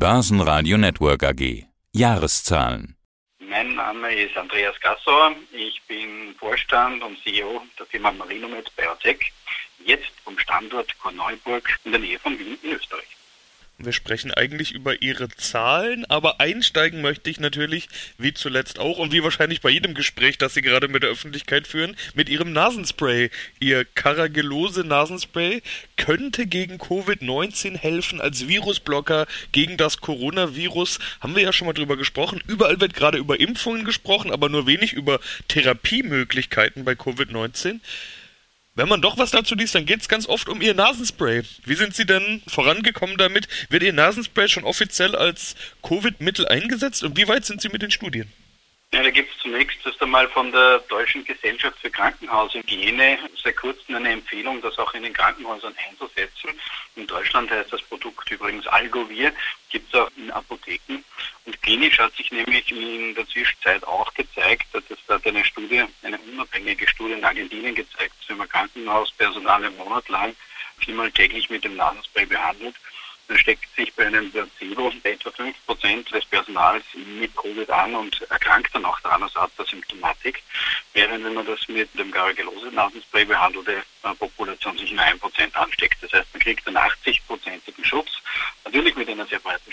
Börsenradio Network AG. Jahreszahlen. Mein Name ist Andreas Gassauer. Ich bin Vorstand und CEO der Firma Marinomed Biotech, jetzt vom Standort Korneuburg in der Nähe von Wien in Österreich. Wir sprechen eigentlich über Ihre Zahlen, aber einsteigen möchte ich natürlich, wie zuletzt auch und wie wahrscheinlich bei jedem Gespräch, das Sie gerade mit der Öffentlichkeit führen, mit Ihrem Nasenspray. Ihr Carragelose Nasenspray könnte gegen Covid-19 helfen als Virusblocker gegen das Coronavirus. Haben wir ja schon mal drüber gesprochen. Überall wird gerade über Impfungen gesprochen, aber nur wenig über Therapiemöglichkeiten bei Covid-19. Wenn man doch was dazu liest, dann geht es ganz oft um Ihr Nasenspray. Wie sind Sie denn vorangekommen damit? Wird Ihr Nasenspray schon offiziell als Covid-Mittel eingesetzt und wie weit sind Sie mit den Studien? Ja, da gibt es zunächst erst einmal von der Deutschen Gesellschaft für Krankenhaushygiene seit kurzem eine Empfehlung, das auch in den Krankenhäusern einzusetzen. In Deutschland heißt das Produkt übrigens Algovir, gibt es auch in Apotheken. Klinisch hat sich nämlich in der Zwischenzeit auch gezeigt, dass es hat eine Studie, eine unabhängige Studie in Argentinien gezeigt, dass wenn man Krankenhauspersonal einen Monat lang viermal täglich mit dem Nasenspray behandelt, dann steckt sich bei einem Placebo etwa 5% des Personals mit Covid an und erkrankt dann auch daran aus Symptomatik, während wenn man das mit dem Gargelose-Nasenspray behandelte äh, Population sich nur 1% ansteckt. Das heißt, man kriegt einen 80-prozentigen Schutz, natürlich mit einer sehr breiten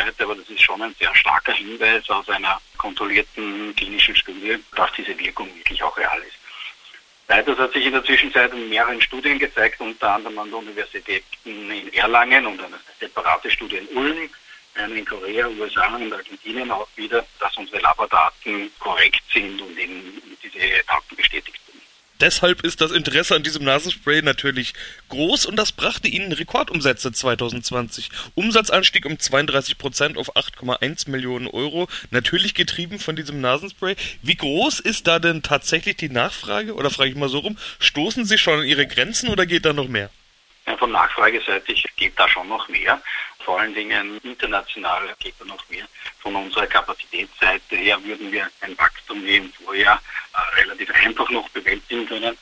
Schwankungsbreite, aber das ist schon ein sehr starker Hinweis aus einer kontrollierten klinischen Studie, dass diese Wirkung wirklich auch real ist. Weiters hat sich in der Zwischenzeit in mehreren Studien gezeigt, unter anderem an der Universität in Erlangen und eine separate Studie in Ulm, eine in Korea, USA und Argentinien auch wieder, dass unsere Labordaten korrekt sind und eben diese Daten bestätigt Deshalb ist das Interesse an diesem Nasenspray natürlich groß und das brachte ihnen Rekordumsätze 2020. Umsatzanstieg um 32 Prozent auf 8,1 Millionen Euro, natürlich getrieben von diesem Nasenspray. Wie groß ist da denn tatsächlich die Nachfrage? Oder frage ich mal so rum, stoßen Sie schon an Ihre Grenzen oder geht da noch mehr? Ja, von Nachfrageseitig geht da schon noch mehr. Vor allen Dingen international geht da noch mehr. Von unserer Kapazitätsseite her würden wir ein Wachstum wie im Vorjahr äh, relativ einfach noch bewältigen können.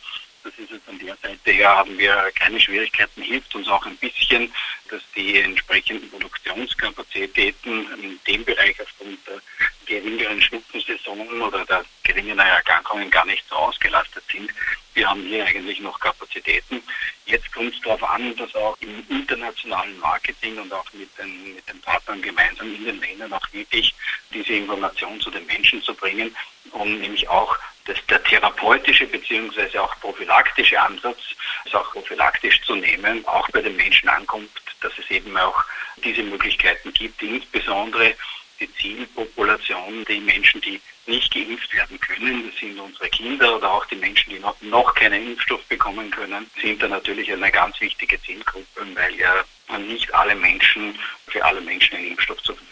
Das ist jetzt an der Seite her haben wir keine Schwierigkeiten, hilft uns auch ein bisschen, dass die entsprechenden Produktionskapazitäten in dem Bereich aufgrund der geringeren Schnupfensaison oder der geringeren Erkrankungen gar nicht so ausgelastet sind. Wir haben hier eigentlich noch Kapazitäten. Jetzt kommt es darauf an, dass auch im internationalen Marketing und auch mit den, mit den Partnern gemeinsam in den Ländern auch wirklich diese Information zu den Menschen zu bringen, um nämlich auch dass der therapeutische bzw. auch prophylaktische Ansatz, es auch prophylaktisch zu nehmen, auch bei den Menschen ankommt, dass es eben auch diese Möglichkeiten gibt, insbesondere die Zielpopulation, die Menschen, die nicht geimpft werden können, das sind unsere Kinder oder auch die Menschen, die noch, noch keinen Impfstoff bekommen können, sind da natürlich eine ganz wichtige Zielgruppe, weil ja nicht alle Menschen, für alle Menschen ein Impfstoff zur Verfügung.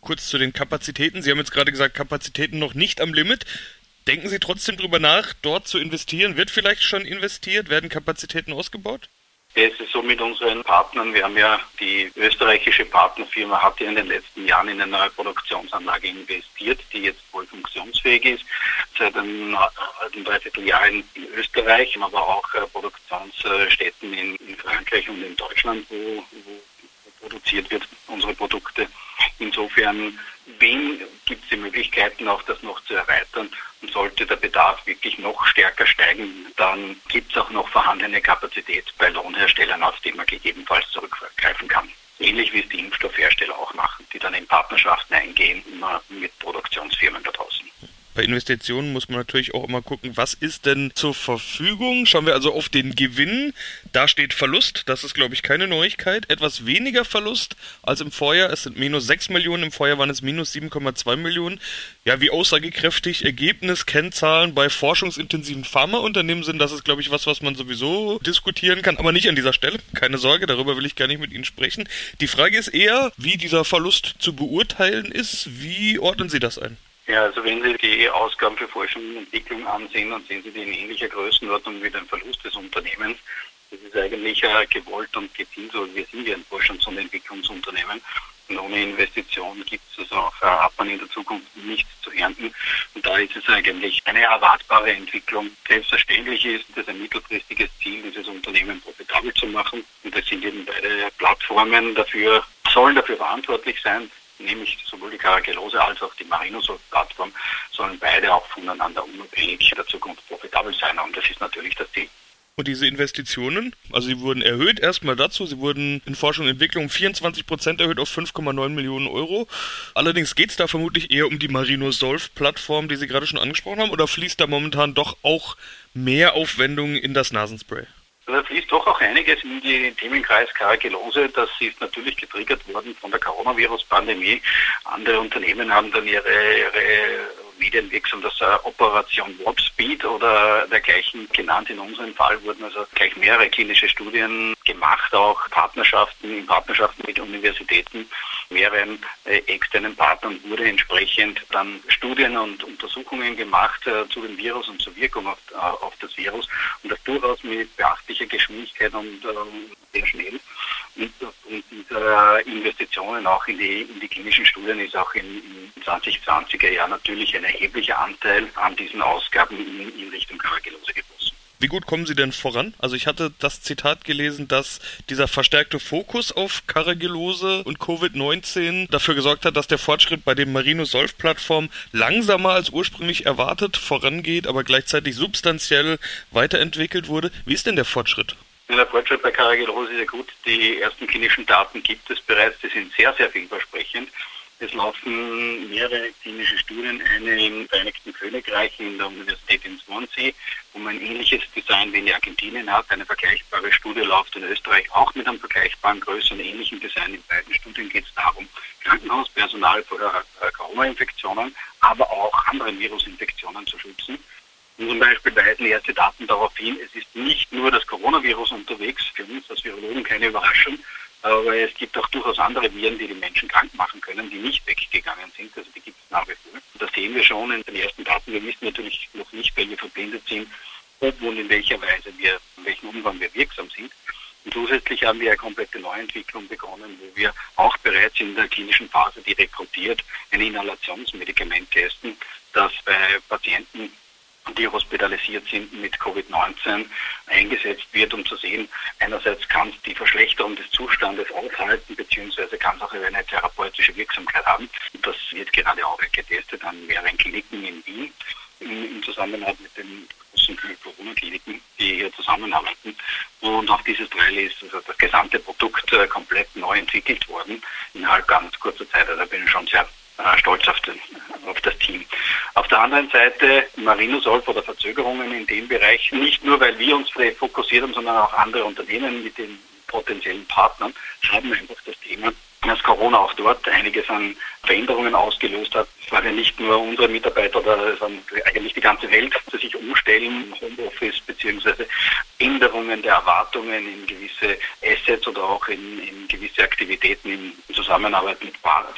Kurz zu den Kapazitäten. Sie haben jetzt gerade gesagt, Kapazitäten noch nicht am Limit. Denken Sie trotzdem darüber nach, dort zu investieren? Wird vielleicht schon investiert? Werden Kapazitäten ausgebaut? Es ist so mit unseren Partnern. Wir haben ja die österreichische Partnerfirma hat ja in den letzten Jahren in eine neue Produktionsanlage investiert, die jetzt voll funktionsfähig ist. Seit einem, einem Dreivierteljahr in, in Österreich, aber auch äh, Produktionsstätten in, in, Frankreich und in Deutschland, wo, wo produziert wird, unsere Produkte. Insofern, wen gibt es die Möglichkeiten, auch das noch zu erweitern? Und sollte der Bedarf wirklich noch stärker steigen, dann gibt es auch noch vorhandene Kapazität bei Lohnherstellern, auf die man gegebenenfalls zurückgreifen kann. Ähnlich wie es die Impfstoffhersteller auch machen, die dann in Partnerschaften eingehen mit Produktionsfirmen da draußen. Bei Investitionen muss man natürlich auch immer gucken, was ist denn zur Verfügung. Schauen wir also auf den Gewinn. Da steht Verlust. Das ist, glaube ich, keine Neuigkeit. Etwas weniger Verlust als im Vorjahr. Es sind minus 6 Millionen. Im Vorjahr waren es minus 7,2 Millionen. Ja, wie aussagekräftig Ergebnis, Kennzahlen bei forschungsintensiven Pharmaunternehmen sind. Das ist, glaube ich, was, was man sowieso diskutieren kann. Aber nicht an dieser Stelle. Keine Sorge, darüber will ich gar nicht mit Ihnen sprechen. Die Frage ist eher, wie dieser Verlust zu beurteilen ist. Wie ordnen Sie das ein? Ja, also wenn Sie die Ausgaben für Forschung und Entwicklung ansehen, dann sehen Sie die in ähnlicher Größenordnung wie den Verlust des Unternehmens. Das ist eigentlich äh, gewollt und gezielt so. Wir sind ja ein Forschungs- und Entwicklungsunternehmen. Und ohne Investition gibt es also auch, äh, hat man in der Zukunft nichts zu ernten. Und da ist es eigentlich eine erwartbare Entwicklung. Selbstverständlich ist es ein mittelfristiges Ziel, dieses Unternehmen profitabel zu machen. Und das sind eben beide Plattformen dafür sollen dafür verantwortlich sein, nämlich sowohl die Caracellose als auch die Marinosol-Plattform, sollen beide auch voneinander unabhängig in der Zukunft profitabel sein. Und das ist natürlich das Ziel. Und diese Investitionen, also sie wurden erhöht erstmal dazu, sie wurden in Forschung und Entwicklung 24 Prozent erhöht auf 5,9 Millionen Euro. Allerdings geht es da vermutlich eher um die Marino Solf Plattform, die Sie gerade schon angesprochen haben, oder fließt da momentan doch auch mehr Aufwendungen in das Nasenspray? Da fließt doch auch einiges in den Themenkreis Karagellose. Das ist natürlich getriggert worden von der Coronavirus-Pandemie. Andere Unternehmen haben dann ihre, ihre medienwirksam das Operation Warp Speed oder dergleichen genannt. In unserem Fall wurden also gleich mehrere klinische Studien gemacht, auch Partnerschaften, in Partnerschaften mit Universitäten, mehreren äh, externen Partnern wurde entsprechend dann Studien und Untersuchungen gemacht äh, zu dem Virus und zur Wirkung auf, äh, auf das Virus und das durchaus mit beachtlicher Geschwindigkeit und ähm, sehr schnell. Und, und diese Investitionen auch in die, in die klinischen Studien ist auch in 2020er Jahr natürlich ein erheblicher Anteil an diesen Ausgaben in, in Richtung Karagellose geflossen. Wie gut kommen Sie denn voran? Also ich hatte das Zitat gelesen, dass dieser verstärkte Fokus auf Karagellose und Covid-19 dafür gesorgt hat, dass der Fortschritt bei dem Marino-Solf-Plattform langsamer als ursprünglich erwartet vorangeht, aber gleichzeitig substanziell weiterentwickelt wurde. Wie ist denn der Fortschritt? Der Fortschritt bei Karagellose ist ja gut. Die ersten klinischen Daten gibt es bereits. Die sind sehr, sehr vielversprechend. Es laufen mehrere klinische Studien, eine im Vereinigten Königreich in der Universität in Swansea, wo man ein ähnliches Design wie in Argentinien hat. Eine vergleichbare Studie läuft in Österreich auch mit einem vergleichbaren Größe und ähnlichen Design. In beiden Studien geht es darum, Krankenhauspersonal vor Corona-Infektionen, aber auch anderen Virusinfektionen zu schützen. Und zum Beispiel weisen erste Daten darauf hin, es ist nicht nur das Coronavirus unterwegs, für uns als Virologen keine Überraschung, aber es gibt auch durchaus andere Viren, die die Menschen krank machen können, die nicht weggegangen sind. Also die gibt es nach wie vor. Und das sehen wir schon in den ersten Daten. Wir wissen natürlich noch nicht, weil wir verblindet sind, ob und in welcher Weise wir, in welchem Umfang wir wirksam sind. Und zusätzlich haben wir eine komplette Neuentwicklung begonnen, wo wir auch bereits in der klinischen Phase, die rekrutiert, ein Inhalationsmedikament testen, das bei Patienten die hospitalisiert sind mit Covid-19 eingesetzt wird, um zu sehen, einerseits kann es die Verschlechterung des Zustandes aufhalten, beziehungsweise kann es auch eine therapeutische Wirksamkeit haben. Das wird gerade auch getestet an mehreren Kliniken in Wien im Zusammenhang mit den großen Corona-Kliniken, die hier zusammenarbeiten. Und auf dieses Trail ist also das gesamte Produkt äh, komplett neu entwickelt worden innerhalb ganz kurzer Zeit. Also da bin ich schon sehr äh, stolz auf, den, auf das Team. Auf der anderen Seite Marinosolf oder Verzögerungen in dem Bereich, nicht nur weil wir uns fokussiert haben, sondern auch andere Unternehmen mit den potenziellen Partnern haben einfach das Thema dass Corona auch dort einiges an Veränderungen ausgelöst hat. Es waren ja nicht nur unsere Mitarbeiter, sondern eigentlich die ganze Welt, die sich umstellen, Homeoffice beziehungsweise Änderungen der Erwartungen in gewisse Assets oder auch in, in gewisse Aktivitäten im Zusammenarbeit mit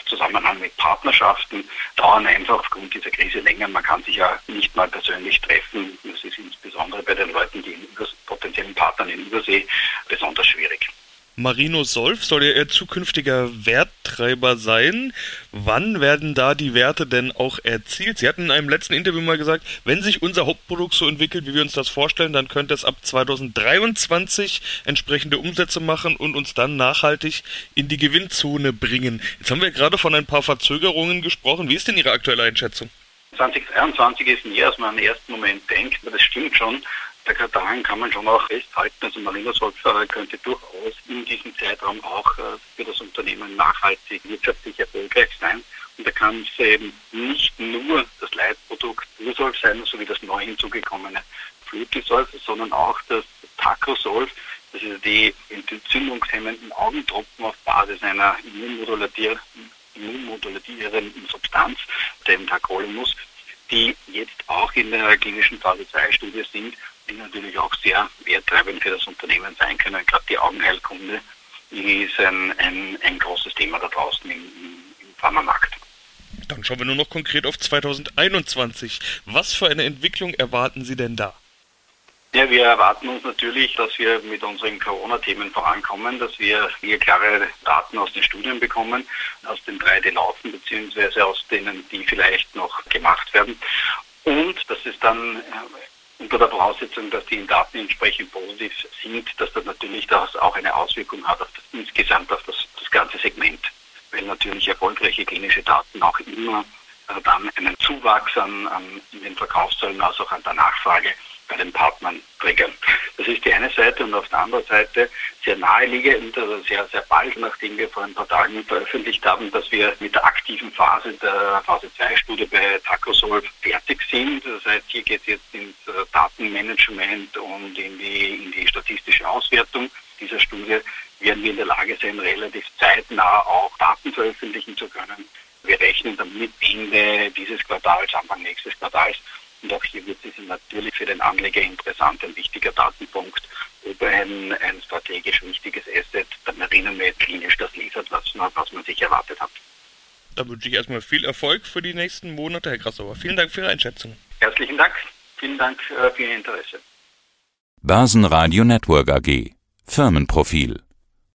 Zusammenhang mit Partnerschaften dauern einfach aufgrund dieser Krise länger. Man kann sich ja nicht mal persönlich treffen. Das ist insbesondere bei den Leuten, die in potenziellen Partnern in Übersee besonders schwierig. Marino Solf soll ja ihr zukünftiger Werttreiber sein. Wann werden da die Werte denn auch erzielt? Sie hatten in einem letzten Interview mal gesagt, wenn sich unser Hauptprodukt so entwickelt, wie wir uns das vorstellen, dann könnte es ab 2023 entsprechende Umsätze machen und uns dann nachhaltig in die Gewinnzone bringen. Jetzt haben wir gerade von ein paar Verzögerungen gesprochen. Wie ist denn Ihre aktuelle Einschätzung? 2023 ist mehr, als man im ersten Moment denkt, das stimmt schon daran kann man schon auch festhalten, also Marina Solfer könnte durchaus in diesem Zeitraum auch äh, für das Unternehmen nachhaltig wirtschaftlich erfolgreich sein. Und da kann es eben nicht nur das Leitprodukt Ursolf sein, sowie das neu hinzugekommene Flutisolf, sondern auch das Tacosolf, das ist die entzündungshemmenden Augentropfen auf Basis einer immunmodulierenden Substanz, dem Tacrolimus, die jetzt auch in der klinischen Phase 2 Studie sind die natürlich auch sehr werttreibend für das Unternehmen sein können. Gerade die Augenheilkunde ist ein, ein, ein großes Thema da draußen im, im Pharmamarkt. Dann schauen wir nur noch konkret auf 2021. Was für eine Entwicklung erwarten Sie denn da? Ja, wir erwarten uns natürlich, dass wir mit unseren Corona-Themen vorankommen, dass wir hier klare Daten aus den Studien bekommen, aus den drei, die laufen, beziehungsweise aus denen, die vielleicht noch gemacht werden. Und dass es dann unter der Voraussetzung, dass die Daten entsprechend positiv sind, dass das natürlich das auch eine Auswirkung hat auf das, insgesamt auf das, das ganze Segment. Weil natürlich erfolgreiche klinische Daten auch immer äh, dann einen Zuwachs an, an den Verkaufszahlen als auch an der Nachfrage bei den Partnern triggern. Das ist die eine Seite und auf der anderen Seite sehr naheliegend, also sehr, sehr bald, nachdem wir vor ein paar Tagen veröffentlicht haben, dass wir mit der aktiven Phase der Phase 2 Studie bei Tacrosolve fertig sind. Das heißt, hier geht es jetzt ins äh, Datenmanagement und in die, in die statistische Auswertung dieser Studie werden wir in der Lage sein, relativ zeitnah auch Daten veröffentlichen zu können. Wir rechnen damit Ende dieses Quartals, Anfang nächstes Quartals und auch hier wird es natürlich für den Anleger interessant, ein wichtiger Datenpunkt, ob ein, ein strategisch wichtiges Asset der Marinomed klinisch das liefert, was man, was man sich erwartet. Da wünsche ich erstmal viel Erfolg für die nächsten Monate, Herr Grassauer. Vielen Dank für Ihre Einschätzung. Herzlichen Dank. Vielen Dank äh, für Ihr Interesse. Börsenradio Network AG. Firmenprofil